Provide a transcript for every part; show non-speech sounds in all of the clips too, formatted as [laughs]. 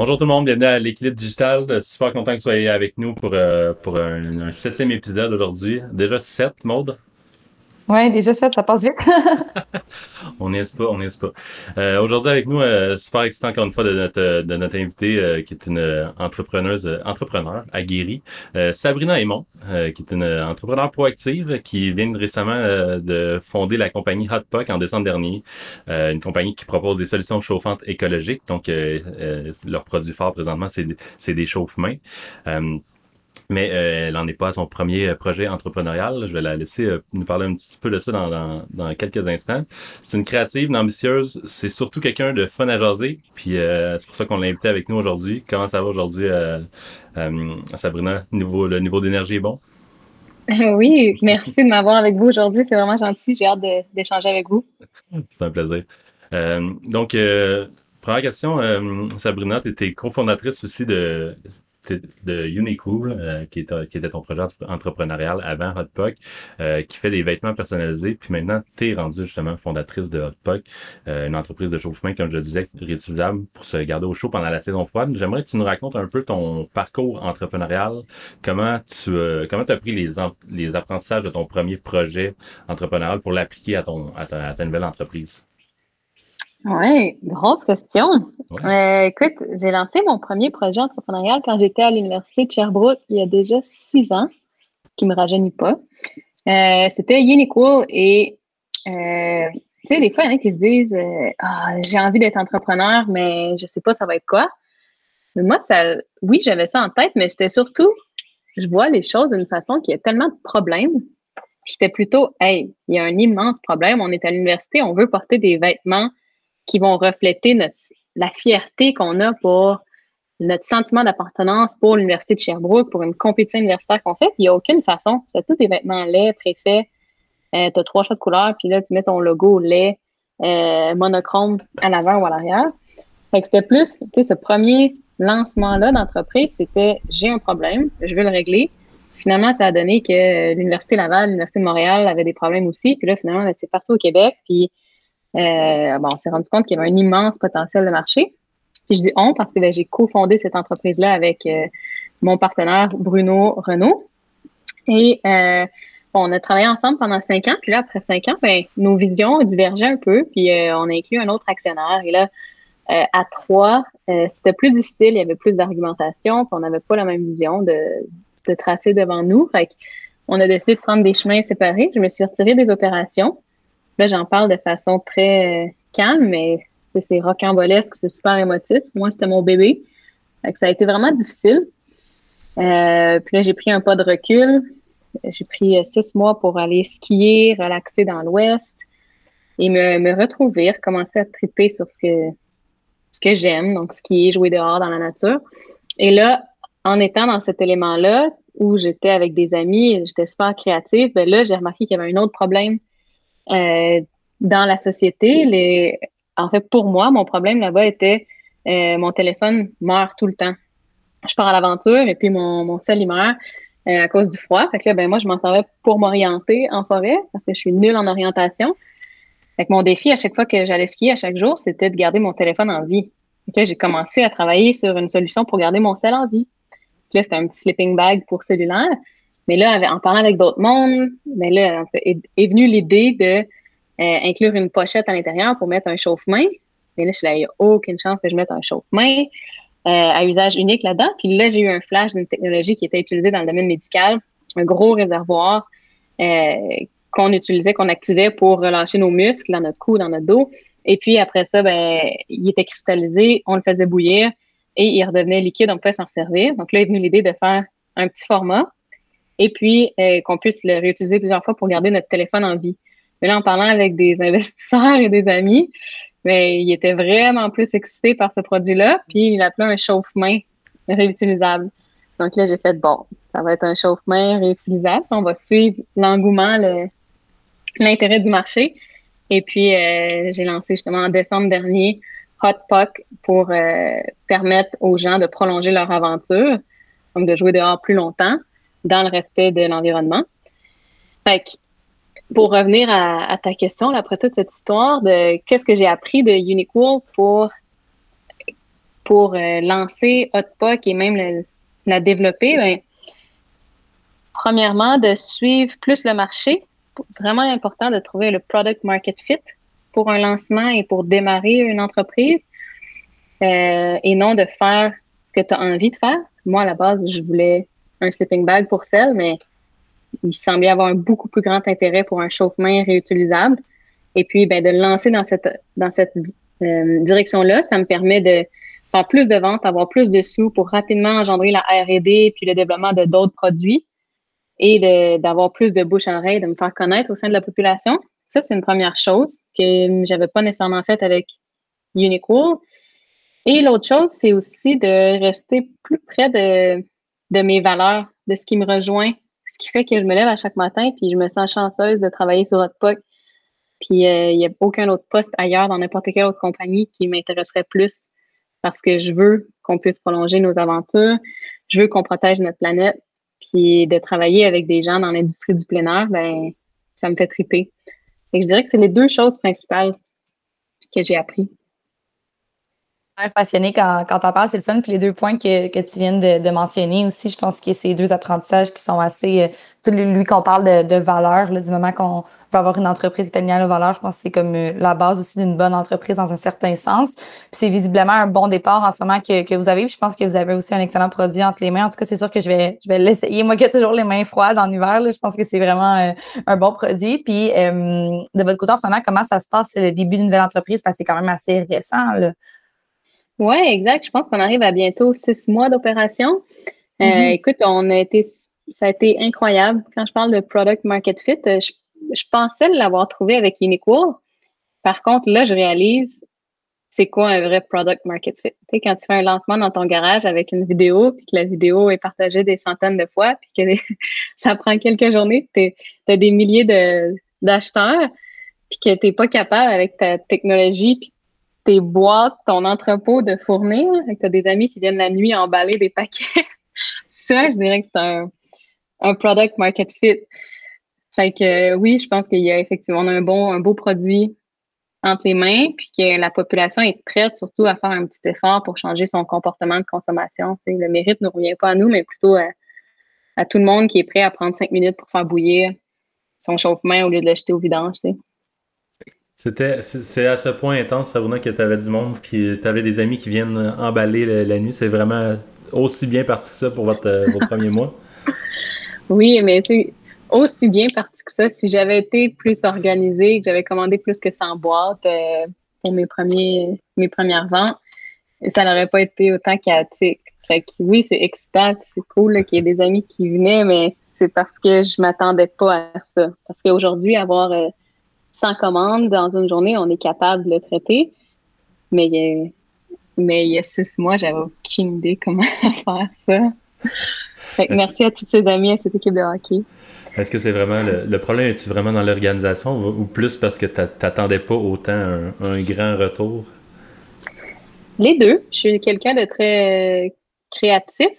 Bonjour tout le monde, bienvenue à l'équilibre digital. Super content que vous soyez avec nous pour, euh, pour un, septième épisode aujourd'hui. Déjà sept, Maude? Oui, déjà sept, ça passe vite. [laughs] on n'est pas, on n'est pas. Euh, aujourd'hui avec nous, euh, super excitant encore une fois de notre, de notre invité euh, qui est une entrepreneuse, entrepreneur aguerrie, Sabrina Aymon, qui est une entrepreneur proactive qui vient récemment de fonder la compagnie Hotpock en décembre dernier, une compagnie qui propose des solutions chauffantes écologiques. Donc, leur produit fort présentement, c'est des chauffe-mains mais euh, elle n'en est pas à son premier euh, projet entrepreneurial. Je vais la laisser euh, nous parler un petit peu de ça dans, dans, quelques instants. C'est une créative, une ambitieuse. C'est surtout quelqu'un de fun à jaser. Puis c'est pour ça qu'on l'a invité avec nous aujourd'hui. Comment ça va aujourd'hui, Sabrina? Niveau, le niveau d'énergie est bon? [laughs] Oui, merci de m'avoir avec vous aujourd'hui. C'est vraiment gentil. J'ai hâte d'échanger avec vous. [laughs] C'est un plaisir. donc, première question, Sabrina, tu étais cofondatrice aussi de de Unicool, euh, qui, qui, était ton projet entrepreneurial avant Hotpock, euh, qui fait des vêtements personnalisés. Puis maintenant, tu es rendue justement fondatrice de Hotpock, euh, une entreprise de chauffement, comme je le disais, réutilisable pour se garder au chaud pendant la saison froide. J'aimerais que tu nous racontes un peu ton parcours entrepreneurial, comment tu comment as pris les, les apprentissages de ton premier projet entrepreneurial pour l'appliquer à, ton, à ta nouvelle entreprise? Oui, grosse question. Euh, écoute, j'ai lancé mon premier projet entrepreneurial quand j'étais à l'Université de Sherbrooke il y a déjà six ans, qui me rajeunit pas. Euh, c'était Uniqlo et euh, tu sais, des fois, il y en a qui se disent ah, j'ai envie d'être entrepreneur, mais je sais pas ça va être quoi. Mais moi, ça, oui, j'avais ça en tête, mais c'était surtout, je vois les choses d'une façon qui a tellement de problèmes. J'étais plutôt, hey, il y a un immense problème. On est à l'université, on veut porter des vêtements qui vont refléter notre, la fierté qu'on a pour notre sentiment d'appartenance pour l'Université de Sherbrooke, pour une compétition universitaire qu'on fait. il n'y a aucune façon. C'est tous des vêtements laids, préfaits. Euh, tu as trois choix de couleurs, puis là, tu mets ton logo lait, euh, monochrome à l'avant ou à l'arrière. Fait que c'était plus, tu sais, ce premier lancement-là d'entreprise, c'était j'ai un problème, je veux le régler. Finalement, ça a donné que l'Université Laval, l'Université de Montréal avait des problèmes aussi. Puis là, finalement, ben, c'est partout au Québec. Puis euh, bon, on s'est rendu compte qu'il y avait un immense potentiel de marché. Puis je dis on parce que ben, j'ai cofondé cette entreprise-là avec euh, mon partenaire Bruno Renault. Et euh, on a travaillé ensemble pendant cinq ans. Puis là, après cinq ans, ben, nos visions divergeaient un peu. Puis on a inclus un autre actionnaire. Et là, à trois, c'était plus difficile. Il y avait plus d'argumentation. Puis on n'avait pas la même vision de, de tracer devant nous. Fait on a décidé de prendre des chemins séparés. Je me suis retirée des opérations. Là, j'en parle de façon très euh, calme, mais c'est rocambolesque, c'est super émotif. Moi, c'était mon bébé. ça a été vraiment difficile. Euh, puis là, j'ai pris un pas de recul. J'ai pris euh, six mois pour aller skier, relaxer dans l'Ouest et me, retrouver, recommencer à triper sur ce que, ce que j'aime, donc skier, jouer dehors dans la nature. Et là, en étant dans cet élément-là, où j'étais avec des amis, j'étais super créative, ben là, j'ai remarqué qu'il y avait un autre problème euh, dans la société. En fait, pour moi, mon problème là-bas était euh, mon téléphone meurt tout le temps. Je pars à l'aventure et puis mon, mon sel, il meurt euh, à cause du froid. Fait que là, ben, moi, je m'en servais pour m'orienter en forêt parce que je suis nulle en orientation. Fait mon défi à chaque fois que j'allais skier, à chaque jour, c'était de garder mon téléphone en vie. J'ai commencé à travailler sur une solution pour garder mon sel en vie. là, c'était un petit sleeping bag pour cellulaire. Mais là, en parlant avec d'autres mondes, mais là, est, venue l'idée de euh, inclure une pochette à l'intérieur pour mettre un chauffe-main. Mais là, je il n'y a aucune chance que je mette un chauffe-main euh, à usage unique là-dedans. Puis là, j'ai eu un flash d'une technologie qui était utilisée dans le domaine médical, un gros réservoir euh, qu'on utilisait, qu'on activait pour relâcher nos muscles dans notre cou, dans notre dos. Et puis après ça, ben, il était cristallisé, on le faisait bouillir et il redevenait liquide, on pouvait s'en servir. Donc là est venue l'idée de faire un petit format et puis euh, qu'on puisse le réutiliser plusieurs fois pour garder notre téléphone en vie. Mais là, en parlant avec des [laughs] investisseurs et des amis, mais ben, il était vraiment plus excité par ce produit-là, puis il appelait un chauffe-main réutilisable. Donc là, j'ai fait bon, ça va être un chauffe-main réutilisable. On va suivre l'engouement, l'intérêt du marché. Et puis, euh, j'ai lancé justement en décembre dernier Hot Puck pour euh, permettre aux gens de prolonger leur aventure, donc de jouer dehors plus longtemps dans le respect de l'environnement. Fait pour revenir à, ta question, après toute cette histoire de qu'est-ce que j'ai appris de Uniqlo pour, pour euh, lancer Hotpuck et même la développer, ben, premièrement, de suivre plus le marché. Vraiment important de trouver le product market fit pour un lancement et pour démarrer une entreprise euh, et non de faire ce que tu as envie de faire. Moi, à la base, je voulais un sleeping bag pour celle, mais il semblait avoir un beaucoup plus grand intérêt pour un chauffe-main réutilisable. Et puis, ben, de le lancer dans cette, dans cette euh, direction-là, ça me permet de faire plus de ventes, avoir plus de sous pour rapidement engendrer la R&D puis le développement de d'autres produits et d'avoir plus de bouche à oreille, de me faire connaître au sein de la population. Ça, c'est une première chose que j'avais pas nécessairement faite avec Uniqlo. Et l'autre chose, c'est aussi de rester plus près de, de mes valeurs, de ce qui me rejoint, ce qui fait que je me lève à chaque matin, puis je me sens chanceuse de travailler sur Hotpuck. Puis euh, il n'y a aucun autre poste ailleurs dans n'importe quelle autre compagnie qui m'intéresserait plus parce que je veux qu'on puisse prolonger nos aventures, je veux qu'on protège notre planète, puis de travailler avec des gens dans l'industrie du plein air, ben ça me fait triper. Et je dirais que c'est les deux choses principales que j'ai appris passionné quand, quand t'en parles, c'est le fun. Puis les deux points que, que tu viens de, de, mentionner aussi, je pense que c'est deux apprentissages qui sont assez. Euh, lui qu'on parle de, de valeur, là, du moment qu'on veut avoir une entreprise qui est aux valeurs, je pense que c'est comme euh, la base aussi d'une bonne entreprise dans un certain sens. Puis c'est visiblement un bon départ en ce moment que, que vous avez. je pense que vous avez aussi un excellent produit entre les mains. En tout cas, c'est sûr que je vais, je vais l'essayer. Moi qui ai toujours les mains froides en hiver, là, je pense que c'est vraiment euh, un bon produit. Puis de votre côté, en ce moment, comment ça se passe le début d'une nouvelle entreprise? Parce que c'est quand même assez récent. Là. Oui, exact. Je pense qu'on arrive à bientôt six mois d'opération. Euh, mm-hmm. écoute, on a été, ça a été incroyable. Quand je parle de product market fit, euh, je, pensais l'avoir trouvé avec Uniqlo. Par contre, là, je réalise c'est quoi un vrai product market fit? Quand tu fais un lancement dans ton garage avec une vidéo, puis que la vidéo est partagée des centaines de fois, puis que [laughs] ça prend quelques journées, tu as des milliers d'acheteurs, puis que tu n'es pas capable avec ta technologie, puis tes boîtes, ton entrepôt de fournir, que tu as des amis qui viennent la nuit emballer des paquets. [laughs] ça, je dirais que c'est un, un product market fit. Fait que oui, je pense qu'il y a effectivement un bon, un beau produit entre les mains, puis que la population est prête surtout à faire un petit effort pour changer son comportement de consommation. le mérite ne revient pas à nous, mais plutôt à, tout le monde qui est prêt à prendre cinq minutes pour faire bouillir son chauffe-main au lieu de l'acheter au vidange. C'était, c'est à ce point intense, Sabrina, que tu avais du monde, puis tu avais des amis qui viennent emballer la, nuit. C'est vraiment aussi bien parti que ça pour votre, euh, votre premier mois? [laughs] Oui, mais c'est aussi bien parti que ça. Si j'avais été plus organisée, que j'avais commandé plus que 100 boîtes euh, pour mes, premiers, mes premières ventes, ça n'aurait pas été autant chaotique. Fait que oui, c'est excitant, c'est cool qu'il y ait des amis qui venaient, mais c'est parce que je m'attendais pas à ça. Parce qu'aujourd'hui, avoir euh, sans commande dans une journée, on est capable de le traiter. Mais, mais il y a six mois, j'avais aucune idée comment [laughs] faire ça. merci à tous ces amis à cette équipe de hockey. Est-ce que c'est vraiment le, problème? Est-tu vraiment dans l'organisation ou plus parce que tu n'attendais pas autant un, grand retour? Les deux. Je suis quelqu'un de très créatif.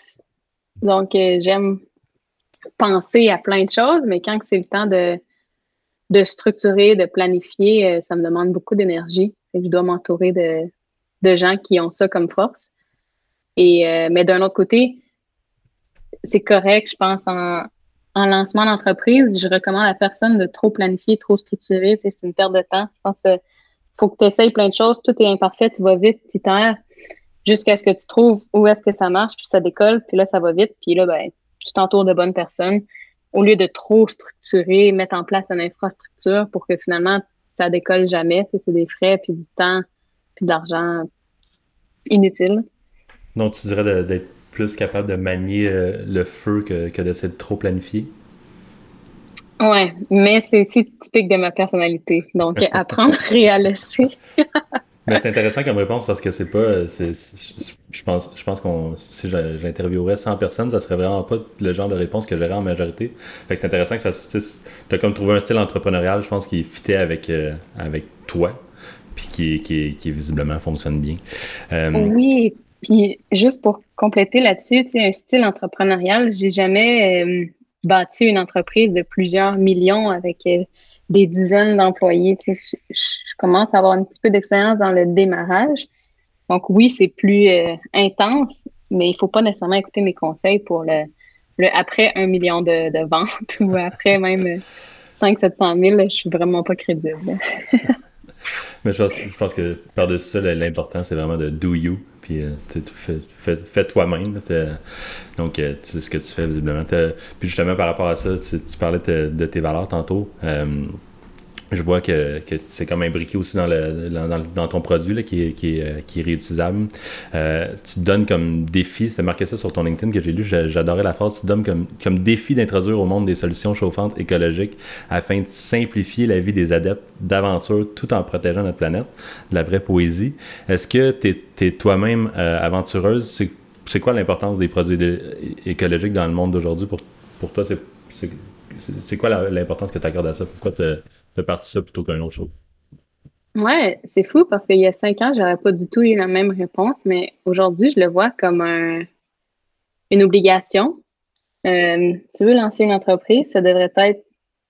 Donc, euh, j'aime penser à plein de choses, mais quand c'est le temps de, de structurer, de planifier, euh, ça me demande beaucoup d'énergie. Je dois m'entourer de, gens qui ont ça comme force. Et, euh, mais d'un autre côté, c'est correct, je pense, en, en lancement d'entreprise, je recommande à personne de trop planifier, trop structurer. c'est une perte de temps. Je pense qu'il faut que tu essayes plein de choses. Tout est imparfait, tu vas vite, tu t'erres jusqu'à ce que tu trouves où est-ce que ça marche, puis ça décolle, puis là, ça va vite, puis là, ben, tu t'entoures de bonnes personnes au lieu de trop structurer, mettre en place une infrastructure pour que finalement ça décolle jamais. C'est des frais, puis du temps, puis de l'argent inutile. Donc tu dirais d'être plus capable de manier euh, le feu que, que d'essayer de trop planifier? Ouais, mais c'est aussi typique de ma personnalité. Donc [laughs] apprendre et à laisser. [laughs] Mais c'est intéressant comme réponse parce que c'est pas. je pense, je pense qu'on si j'interviewerais 100 personnes, ça serait vraiment pas le genre de réponse que j'aurais en majorité. Fait que c'est intéressant que ça. Tu as comme trouvé un style entrepreneurial, je pense, qui fitait avec, euh, avec toi, puis qui, qui, qui, visiblement fonctionne bien. Euh, oui, puis juste pour compléter là-dessus, un style entrepreneurial, j'ai jamais euh, bâti une entreprise de plusieurs millions avec des dizaines d'employés. je, commence à avoir un petit peu d'expérience dans le démarrage. Donc oui, c'est plus euh, intense, mais il ne faut pas nécessairement écouter mes conseils pour le, le après un million de, ventes [laughs] ou après même 500-700 000. Je suis vraiment pas crédible. [laughs] mais je pense, que par-dessus ça, l'important, c'est vraiment de do you. Puis euh, fais, toi-même. Donc, euh, tu sais ce que tu fais visiblement. Puis justement, par rapport à ça, tu, parlais de, tes valeurs tantôt. Euh, je vois que, c'est comme imbriqué aussi dans, le, dans, ton produit là, qui, est, qui, est, qui est réutilisable. Euh, tu donnes comme défi, c'est marqué ça sur ton LinkedIn que j'ai lu, j'adorais la phrase, tu donnes comme, comme défi d'introduire au monde des solutions chauffantes écologiques afin de simplifier la vie des adeptes d'aventure tout en protégeant notre planète. De la vraie poésie. Est-ce que tu es, toi-même euh, aventureuse? C'est quoi l'importance des produits écologiques dans le monde d'aujourd'hui pour, pour toi? C'est quoi l'importance que tu accordes à ça? Pourquoi de partir ça plutôt qu'un autre chose. Ouais, c'est fou parce qu'il y a cinq ans, j'aurais pas du tout eu la même réponse, mais aujourd'hui, je le vois comme un, une obligation. Euh, tu veux lancer une entreprise, ça devrait être,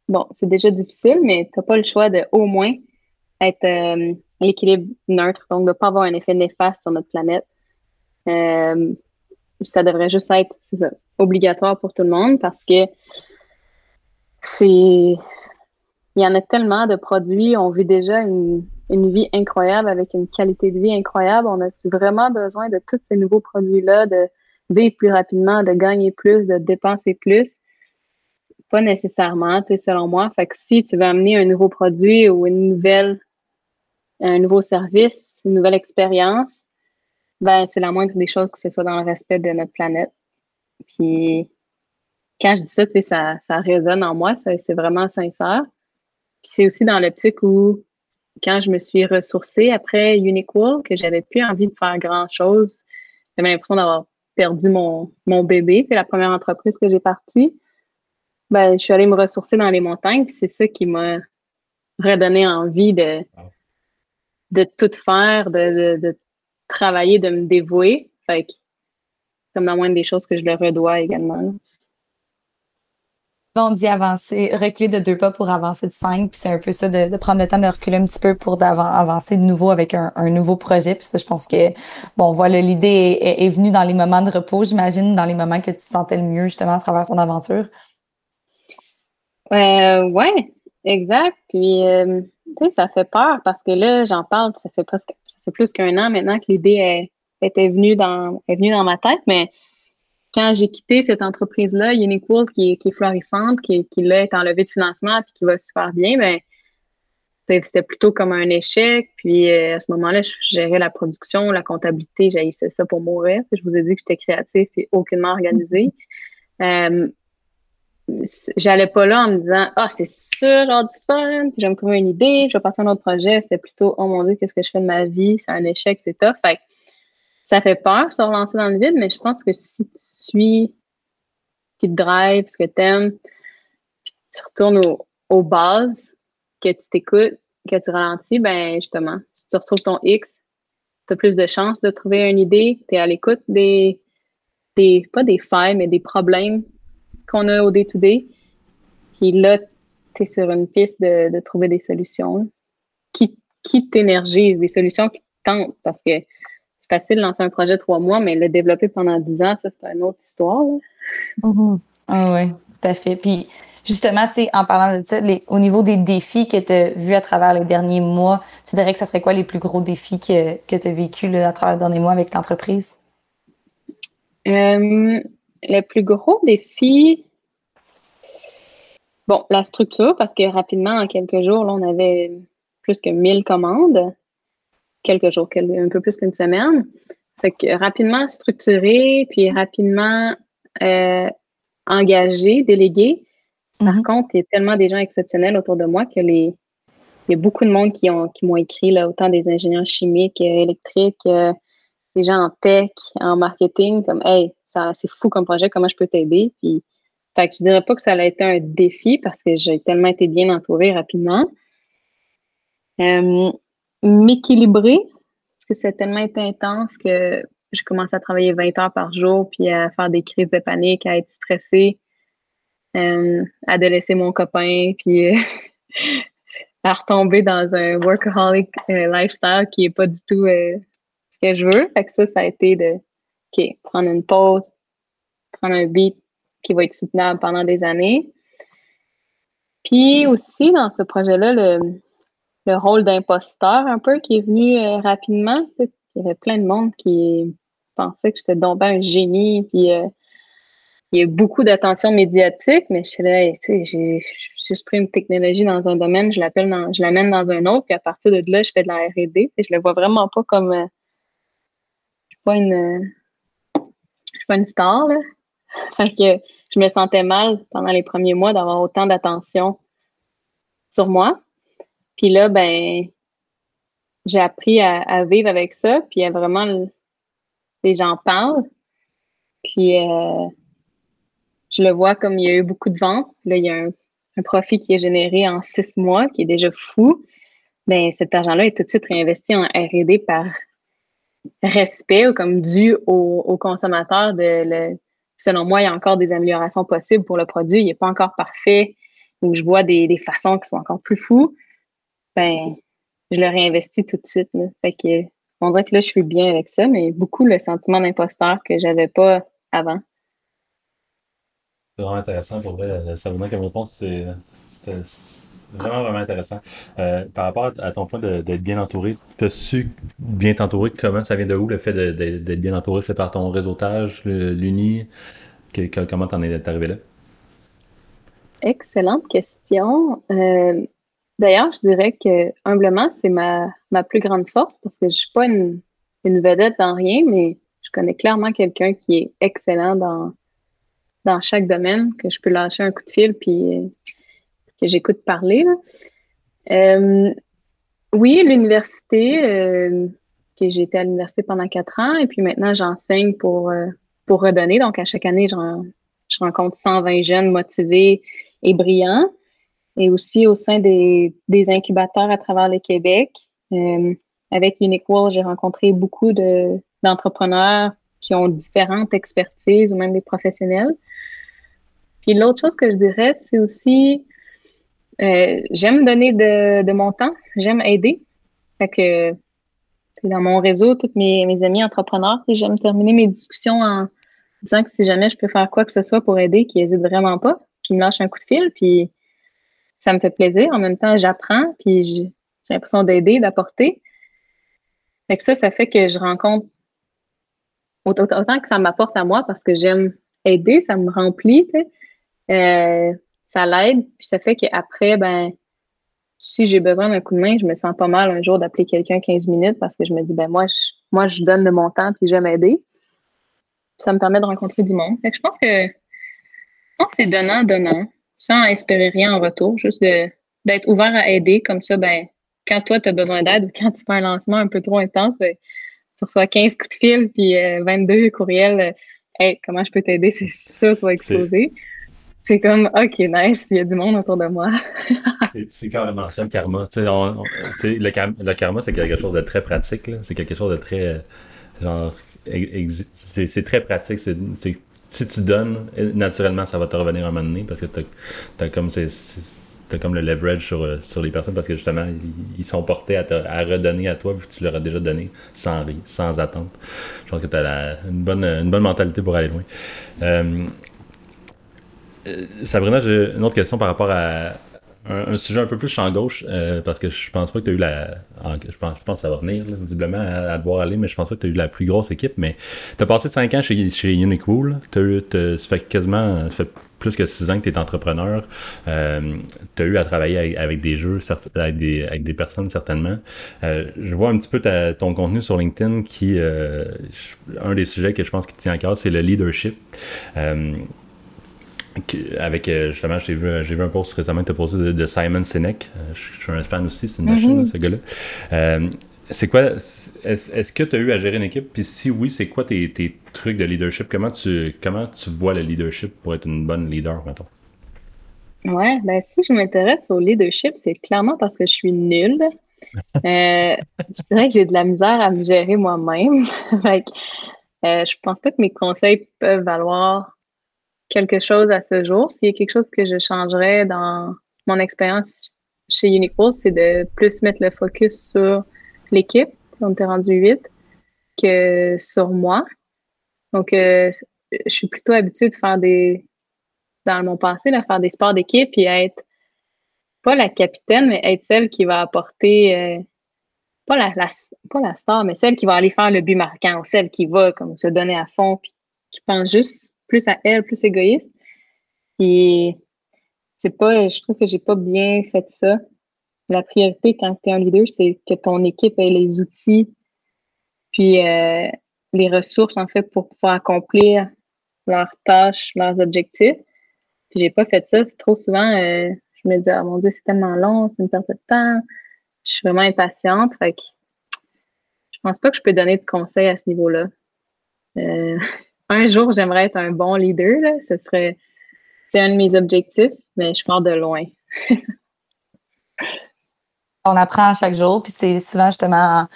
bon, c'est déjà difficile, mais tu n'as pas le choix de au moins être euh, l'équilibre neutre, donc de ne pas avoir un effet néfaste sur notre planète. Euh, ça devrait juste être obligatoire pour tout le monde parce que c'est il y en a tellement de produits. On vit déjà une, vie incroyable avec une qualité de vie incroyable. On a-tu vraiment besoin de tous ces nouveaux produits-là, de vivre plus rapidement, de gagner plus, de dépenser plus? Pas nécessairement, selon moi. Fait que si tu veux amener un nouveau produit ou une nouvelle, un nouveau service, une nouvelle expérience, ben, c'est la moindre des choses que ce soit dans le respect de notre planète. Puis, quand je dis ça, ça, ça résonne en moi, c'est vraiment sincère. Puis c'est aussi dans l'optique où, quand je me suis ressourcée après Uniqlo, que j'avais plus envie de faire grand-chose, j'avais l'impression d'avoir perdu mon, mon bébé. C'est la première entreprise que j'ai partie. Ben, je suis allée me ressourcer dans les montagnes, puis c'est ça qui m'a redonné envie de, de tout faire, de, de, travailler, de me dévouer. Fait que, comme la moindre des choses que je le redois également on dit avancer, reculer de deux pas pour avancer de cinq, puis c'est un peu ça, de, prendre le temps de reculer un petit peu pour avancer de nouveau avec un, nouveau projet. Puis ça, je pense que, bon, voilà, l'idée est, venue dans les moments de repos, j'imagine, dans les moments que tu te sentais le mieux, justement, à travers ton aventure. Euh, ouais, exact. Puis, euh, tu sais, ça fait peur parce que là, j'en parle, ça fait presque, ça fait plus qu'un an maintenant que l'idée était venue dans, est venue dans ma tête, mais quand j'ai quitté cette entreprise-là, Uniqlo, qui, qui est florissante, qui, qui là est en levée de financement puis qui va super bien, ben c'était plutôt comme un échec. Puis euh, à ce moment-là, je gérais la production, la comptabilité, j'haïssais ça pour mourir. Je vous ai dit que j'étais créatif et aucunement organisé. Euh, j'allais pas là en me disant Ah, c'est sûr, genre du fun, puis je vais me trouver une idée, je vais passer à un autre projet. C'était plutôt Oh mon Dieu, qu'est-ce que je fais de ma vie? C'est un échec, c'est tough. Fait ça fait peur se relancer dans le vide, mais je pense que si tu suis qui te drive, ce que tu aimes, puis tu retournes aux bases, que tu t'écoutes, que tu ralentis, ben justement, tu te retrouves ton X, tu as plus de chances de trouver une idée, tu es à l'écoute des, des, pas des failles, mais des problèmes qu'on a au day-to-day. Puis là, tu es sur une piste de, trouver des solutions qui, qui t'énergisent, des solutions qui te tentent parce que facile de lancer un projet trois mois, mais le développer pendant dix ans, ça, c'est une autre histoire. Mm-hmm. Ah oui, tout à fait. Puis justement, tu sais, en parlant de ça, au niveau des défis que tu as vus à travers les derniers mois, tu dirais que ça serait quoi les plus gros défis que, que tu as vécu à travers les derniers mois avec l'entreprise? Euh, le plus gros défi, bon, la structure, parce que rapidement, en quelques jours, là, on avait plus que 1000 commandes quelques jours, un peu plus qu'une semaine. C'est que rapidement structuré, puis rapidement euh, engagé, délégué. Par mhm. contre, il y a tellement des gens exceptionnels autour de moi que les, il y a beaucoup de monde qui ont qui m'ont écrit, là, autant des ingénieurs chimiques, électriques, des gens en tech, en marketing, comme Hey, c'est fou comme projet, comment je peux t'aider? Puis fait que je dirais pas que ça a été un défi parce que j'ai tellement été bien entourée rapidement. Euh, m'équilibrer, parce que c'est tellement intense que j'ai commencé à travailler 20 heures par jour, puis à faire des crises de panique, à être stressée, euh, à délaisser mon copain, [laughs] puis euh, à retomber dans un workaholic lifestyle qui est pas du tout ce que je veux. Fait que ça, ça a été de prendre une pause, prendre un beat, qui va être soutenable pendant des années. Puis aussi, dans ce projet-là, le, rôle d'imposteur un peu qui est venu euh, rapidement. Il y avait plein de monde qui pensait que j'étais donc un génie. Puis euh, il y a beaucoup d'attention médiatique, mais je sais, j'ai juste pris une technologie dans un domaine, je l'appelle je l'amène dans un autre, puis à partir de là, je fais de la R&D. Je le vois vraiment pas comme euh, je suis pas une je suis pas une star, là. [laughs] Je me sentais mal pendant les premiers mois d'avoir autant d'attention sur moi. Puis là, ben, j'ai appris à, vivre avec ça, puis vraiment, les gens parlent. Puis euh, je le vois comme il y a eu beaucoup de ventes. Là, il y a un, profit qui est généré en six mois, qui est déjà fou. Ben, cet argent-là est tout de suite réinvesti en R&D par respect ou comme dû aux au consommateurs de le, selon moi, il y a encore des améliorations possibles pour le produit. Il n'est pas encore parfait ou je vois des, façons qui sont encore plus fous. Ben, je le réinvestis tout de suite. Fait que, on dirait que là, je suis bien avec ça, mais beaucoup le sentiment d'imposteur que j'avais pas avant. C'est vraiment intéressant pour vrai. Sabrina, comme réponse, c'est vraiment, vraiment intéressant. Euh, par rapport à ton point d'être bien entouré, tu as su bien t'entourer, comment ça vient de où le fait d'être bien entouré? C'est par ton réseautage, l'Uni? Comment t'en es arrivé là? Excellente question. Euh, d'ailleurs, je dirais que humblement, c'est ma, plus grande force parce que je suis pas une, vedette dans rien, mais je connais clairement quelqu'un qui est excellent dans, chaque domaine, que je peux lâcher un coup de fil puis que j'écoute parler. Euh, oui, l'université, euh, j'ai été à l'université pendant quatre ans et puis maintenant j'enseigne pour, euh, redonner. Donc à chaque année, je rencontre 120 jeunes motivés et brillants. Et aussi au sein des, des incubateurs à travers le Québec. avec Unique World, j'ai rencontré beaucoup de, d'entrepreneurs qui ont différentes expertises ou même des professionnels. Puis l'autre chose que je dirais, c'est aussi euh, j'aime donner de, mon temps, j'aime aider. Fait que c'est dans mon réseau, tous mes, amis entrepreneurs, j'aime terminer mes discussions en disant que si jamais je peux faire quoi que ce soit pour aider, qu'ils n'hésitent vraiment pas, qu'ils me lâchent un coup de fil, puis ça me fait plaisir. En même temps, j'apprends, puis j'ai l'impression d'aider, d'apporter. Fait que ça, ça fait que je rencontre autant, que ça m'apporte à moi parce que j'aime aider, ça me remplit. Euh, ça l'aide. Puis ça fait qu'après, ben, si j'ai besoin d'un coup de main, je me sens pas mal un jour d'appeler quelqu'un 15 minutes parce que je me dis, ben moi, je, moi, je donne de mon temps puis j'aime aider. ça me permet de rencontrer du monde. Fait que je pense que, c'est donnant, donnant, sans espérer rien en retour, juste d'être ouvert à aider. Comme ça, ben, quand toi, tu as besoin d'aide ou [laughs] quand tu fais un lancement un peu trop intense, ben, tu reçois 15 coups de fil puis 22 euh, courriels. Euh, hey, comment je peux t'aider? [laughs] C'est ça, tu vas exploser c'est comme, OK, nice, il y a du monde autour de moi. [laughs] c'est carrément ça, le karma. le, le, karma, c'est quelque chose de très pratique. C'est quelque chose de très. Genre, c'est très pratique. Si tu donnes, naturellement, ça va te revenir un moment donné parce que tu as, comme. T'as comme le leverage sur, sur les personnes parce que justement, ils, sont portés à, à redonner à toi vu que tu leur as déjà donné sans rire, sans attente. Je pense que tu as une, bonne, une bonne mentalité pour aller loin. Euh, euh, Sabrina, j'ai une autre question par rapport à un, sujet un peu plus champ gauche, euh, parce que je pense pas que tu as eu la. je, pense, je pense que ça va venir, visiblement, à, devoir aller, mais je pense pas que tu as eu la plus grosse équipe. Mais tu as passé 5 ans chez, chez Unicool. Ça fait quasiment. Ça fait plus que 6 ans que tu es entrepreneur. Euh, tu as eu à travailler avec, des jeux, avec des, avec des personnes, certainement. je vois un petit peu ton contenu sur LinkedIn qui. un des sujets que je pense qui tient à cœur, c'est le leadership avec justement, j'ai vu, j'ai vu un post récemment que tu as posé de, Simon Sinek. je, suis un fan aussi, c'est une machine, mm-hmm. ce gars-là. c'est quoi, est-ce que tu as eu à gérer une équipe? Puis si oui, c'est quoi tes, tes, trucs de leadership? Comment tu, comment tu vois le leadership pour être une bonne leader, maintenant? Ouais, ben si je m'intéresse au leadership, c'est clairement parce que je suis nulle. Euh, je dirais que j'ai de la misère à me gérer moi-même. [laughs] euh, je pense pas que mes conseils peuvent valoir quelque chose à ce jour. S'il y a quelque chose que je changerais dans mon expérience chez Uniqlo, c'est de plus mettre le focus sur l'équipe, on était rendu 8, que sur moi. Donc, euh, je suis plutôt habituée de faire des, dans mon passé, de faire des sports d'équipe et être pas la capitaine, mais être celle qui va apporter, euh, pas, la, pas la star, mais celle qui va aller faire le but marquant ou celle qui va comme se donner à fond puis qui pense juste plus à elle, plus égoïste. Et c'est pas, je trouve que j'ai pas bien fait ça. La priorité quand tu es un leader, c'est que ton équipe ait les outils puis euh, les ressources en fait pour pouvoir accomplir leurs tâches, leurs objectifs. Puis j'ai pas fait ça. Trop souvent, euh, je me dis, oh mon Dieu, c'est tellement long, c'est une perte de temps. Je suis vraiment impatiente. Fait que je pense pas que je peux donner de conseils à ce niveau-là. Euh, [laughs] un jour, j'aimerais être un bon leader. Là. Ce serait c'est un de mes objectifs, mais je pars de loin. [laughs] on apprend à chaque jour, puis c'est souvent justement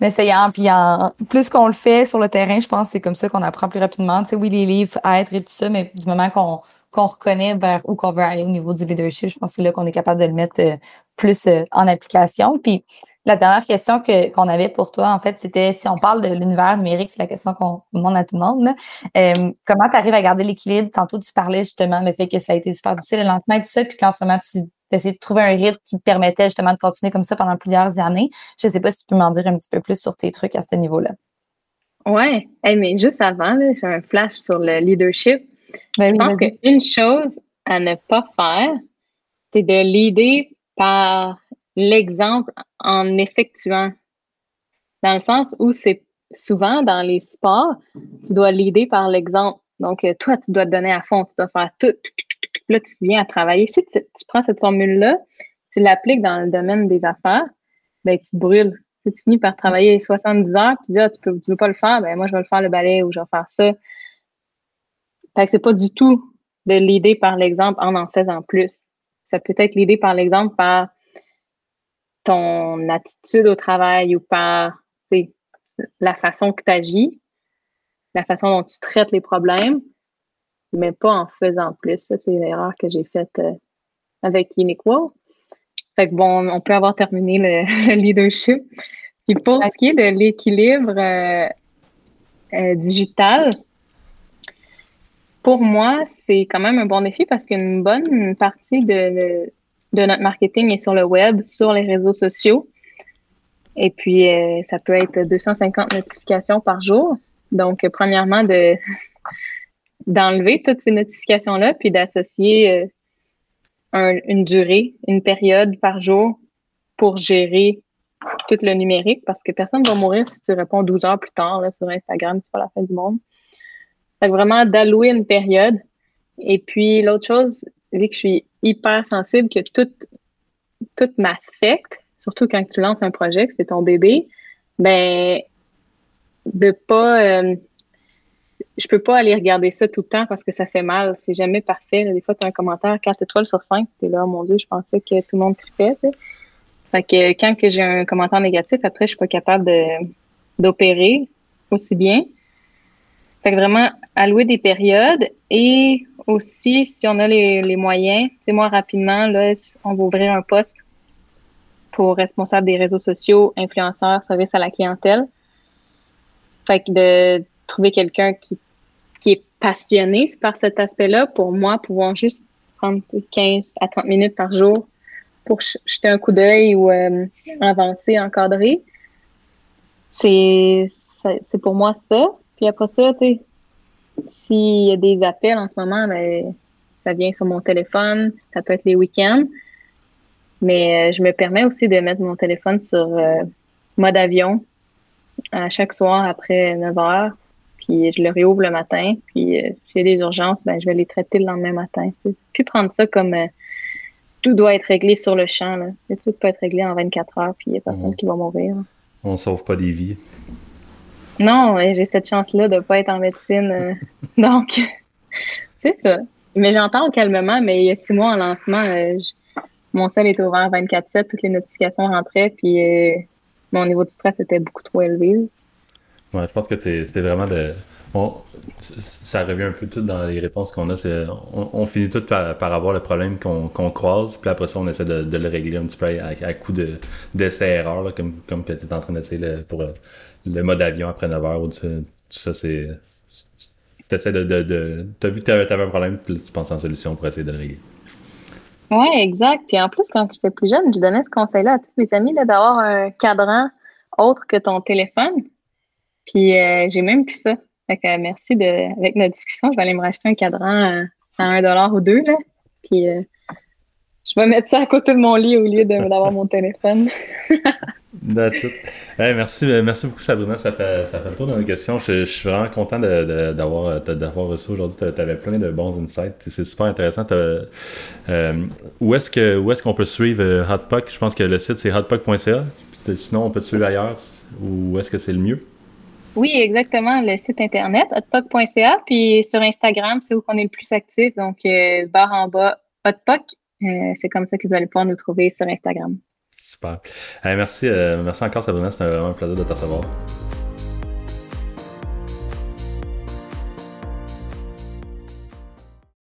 en essayant, puis en plus qu'on le fait sur le terrain, je pense que c'est comme ça qu'on apprend plus rapidement. Tu sais, oui, les livres, être et tout ça, mais du moment qu'on qu'on reconnaît vers où qu'on veut aller au niveau du leadership. Je pense que c'est là qu'on est capable de le mettre euh, plus euh, en application. Puis la dernière question que, qu'on avait pour toi, en fait, c'était si on parle de l'univers numérique, c'est la question qu'on demande à tout le monde. Euh, comment tu arrives à garder l'équilibre? Tantôt, tu parlais justement le fait que ça a été super difficile le lendemain et tout ça, puis qu'en ce moment, tu essayé de trouver un rythme qui te permettait justement de continuer comme ça pendant plusieurs années. Je ne sais pas si tu peux m'en dire un petit peu plus sur tes trucs à ce niveau-là. Ouais, mais juste avant, j'ai un flash sur le leadership. Ben je pense qu'une chose à ne pas faire, c'est de l'aider par l'exemple en effectuant. Dans le sens où c'est souvent dans les sports, tu dois l'aider par l'exemple. Donc, euh, toi, tu dois te donner à fond, tu dois faire tout. Là, tu viens à travailler. Si tu, prends cette formule-là, tu l'appliques dans le domaine des affaires, ben, tu te brûles. Si tu finis par travailler 70 heures, tu dis, ah, tu peux, tu veux pas le faire, ben, moi, je vais le faire le balai ou je vais faire ça. Fait que c'est pas du tout de l'aider par l'exemple en en faisant plus. Ça peut être l'aider par l'exemple par ton attitude au travail ou par la façon que tu agis, la façon dont tu traites les problèmes, mais pas en faisant plus. Ça, c'est l'erreur que j'ai faite euh, avec Uniqlo. Fait que bon, on peut avoir terminé [laughs] le, leadership. Puis pour ce qui est de l'équilibre euh, euh, digital, pour moi, c'est quand même un bon défi parce qu'une bonne partie de, de, notre marketing est sur le web, sur les réseaux sociaux. Et puis, euh, ça peut être 250 notifications par jour. Donc, premièrement, de [laughs] d'enlever toutes ces notifications-là, puis d'associer euh, une durée, une période par jour pour gérer tout le numérique, parce que personne ne va mourir si tu réponds 12 heures plus tard là, sur Instagram, c'est pas la fin du monde. Fait vraiment d'allouer une période. Et puis l'autre chose, vu que je suis hyper sensible, que tout, tout m'affecte, surtout quand tu lances un projet, que c'est ton bébé, ben de pas euh, je peux pas aller regarder ça tout le temps parce que ça fait mal. C'est jamais parfait. Des fois, tu as un commentaire 4 étoiles sur 5, tu es là, mon Dieu, je pensais que tout le monde tripait. Fait que quand que j'ai un commentaire négatif, après, je suis pas capable d'opérer aussi bien. Fait que vraiment, allouer des périodes et aussi, si on a les, moyens, c'est moi, rapidement, là, on va ouvrir un poste pour responsable des réseaux sociaux, influenceurs, service à la clientèle. Fait que de trouver quelqu'un qui, qui est passionné par cet aspect-là, pour moi, pouvoir juste prendre 15 à 30 minutes par jour pour jeter un coup d'œil ou euh, avancer, encadrer. C'est, c'est pour moi ça. Puis après ça, tu sais, s'il y a des appels en ce moment, ben, ça vient sur mon téléphone, ça peut être les week-ends. Mais euh, je me permets aussi de mettre mon téléphone sur euh, mode avion à chaque soir après 9 heures. puis je le réouvre le matin. Puis euh, si j'ai des urgences, ben, je vais les traiter le lendemain matin. Puis prendre ça comme euh, tout doit être réglé sur le champ. Là. Tout peut être réglé en 24 heures, puis il n'y a personne qui va mourir. On ne sauve pas des vies. Non, j'ai cette chance-là de ne pas être en médecine. Euh, [laughs] donc, c'est ça. Mais j'en parle calmement, mais il y a six mois en lancement, mon sel était ouvert 24-7, toutes les notifications rentraient, puis mon niveau de stress était beaucoup trop élevé. Ouais, je pense que c'est vraiment de. Ça revient un peu tout dans les réponses qu'on a. On, finit tout par, avoir le problème qu'on croise, puis après ça, on essaie de, le régler un petit peu à, coup d'essais-erreurs, comme, comme tu étais en train d'essayer pour euh, le mode avion après 9 heures. Ou tout, ça, c'est. Tu essaies de. de, as vu que tu avais, un problème, puis tu penses en solution pour essayer de le régler. Oui, exact. Puis en plus, quand j'étais plus jeune, je donnais ce conseil-là à tous mes amis d'avoir un cadran autre que ton téléphone. Puis euh, j'ai même plus ça. Fait que merci de, avec notre discussion, je vais aller me racheter un cadran euh, à un dollar ou deux. Là. Puis euh, je vais mettre ça à côté de mon lit au lieu d'avoir mon téléphone. [laughs] Merci, merci beaucoup Sabrina, ça fait, ça fait le tour de nos questions. Je, suis vraiment content d'avoir d'avoir reçu aujourd'hui. Tu avais plein de bons insights. C'est super intéressant. où est-ce qu'on peut suivre Hotpuck? Je pense que le site c'est hotpuck.ca. Sinon, on peut te suivre ailleurs. Où est-ce que c'est le mieux? Oui, exactement. Le site internet, hotpoc.ca. Puis sur Instagram, c'est où qu'on est le plus actif. Donc, euh, barre en bas, hotpoc. Euh, c'est comme ça que vous allez pouvoir nous trouver sur Instagram. Super. merci, euh, merci encore, Sabrina. C'était vraiment un plaisir de te recevoir.